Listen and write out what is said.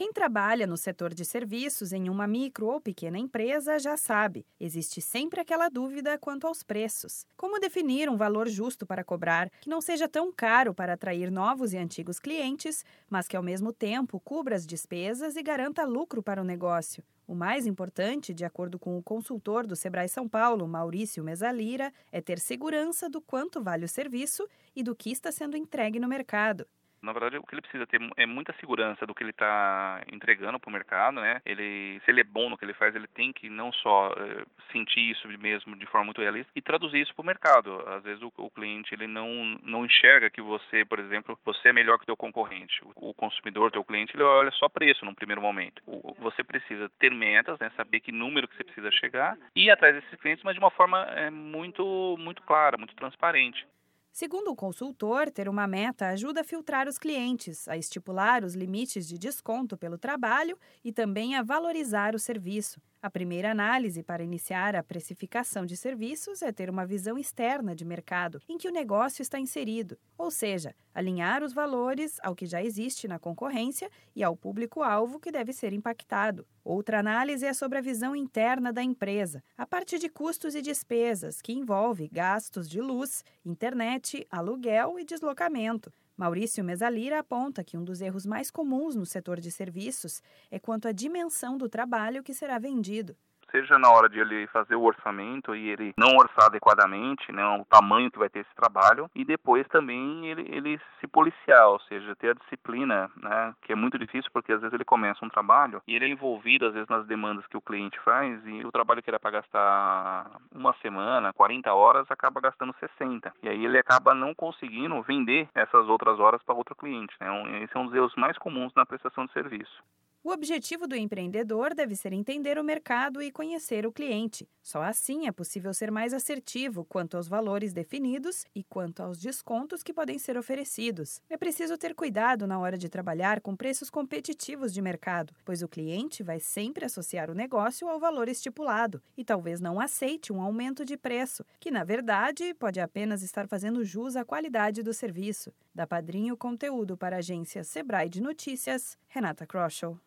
Quem trabalha no setor de serviços em uma micro ou pequena empresa já sabe, existe sempre aquela dúvida quanto aos preços. Como definir um valor justo para cobrar, que não seja tão caro para atrair novos e antigos clientes, mas que ao mesmo tempo cubra as despesas e garanta lucro para o negócio? O mais importante, de acordo com o consultor do Sebrae São Paulo, Maurício Mesalira, é ter segurança do quanto vale o serviço e do que está sendo entregue no mercado. Na verdade, o que ele precisa ter é muita segurança do que ele está entregando para o mercado, né? Ele, se ele é bom no que ele faz, ele tem que não só é, sentir isso mesmo de forma muito realista e traduzir isso para o mercado. Às vezes o, o, cliente ele não não enxerga que você, por exemplo, você é melhor que o teu concorrente. O, o consumidor, teu cliente, ele olha só preço num primeiro momento. O, você precisa ter metas, né? Saber que número que você precisa chegar e ir atrás desses clientes, mas de uma forma é, muito muito clara, muito transparente. Segundo o consultor, ter uma meta ajuda a filtrar os clientes, a estipular os limites de desconto pelo trabalho e também a valorizar o serviço. A primeira análise para iniciar a precificação de serviços é ter uma visão externa de mercado em que o negócio está inserido, ou seja, alinhar os valores ao que já existe na concorrência e ao público-alvo que deve ser impactado. Outra análise é sobre a visão interna da empresa, a parte de custos e despesas, que envolve gastos de luz, internet, aluguel e deslocamento. Maurício Mesalira aponta que um dos erros mais comuns no setor de serviços é quanto à dimensão do trabalho que será vendido seja na hora de ele fazer o orçamento e ele não orçar adequadamente, né, o tamanho que vai ter esse trabalho, e depois também ele, ele se policiar, ou seja, ter a disciplina, né, que é muito difícil porque às vezes ele começa um trabalho e ele é envolvido às vezes nas demandas que o cliente faz e o trabalho que era para gastar uma semana, 40 horas, acaba gastando 60. E aí ele acaba não conseguindo vender essas outras horas para outro cliente. Né? Esse é um dos erros mais comuns na prestação de serviço. O objetivo do empreendedor deve ser entender o mercado e conhecer o cliente. Só assim é possível ser mais assertivo quanto aos valores definidos e quanto aos descontos que podem ser oferecidos. É preciso ter cuidado na hora de trabalhar com preços competitivos de mercado, pois o cliente vai sempre associar o negócio ao valor estipulado e talvez não aceite um aumento de preço, que na verdade pode apenas estar fazendo jus à qualidade do serviço. Da Padrinho Conteúdo para a agência Sebrae de Notícias, Renata Kroschel.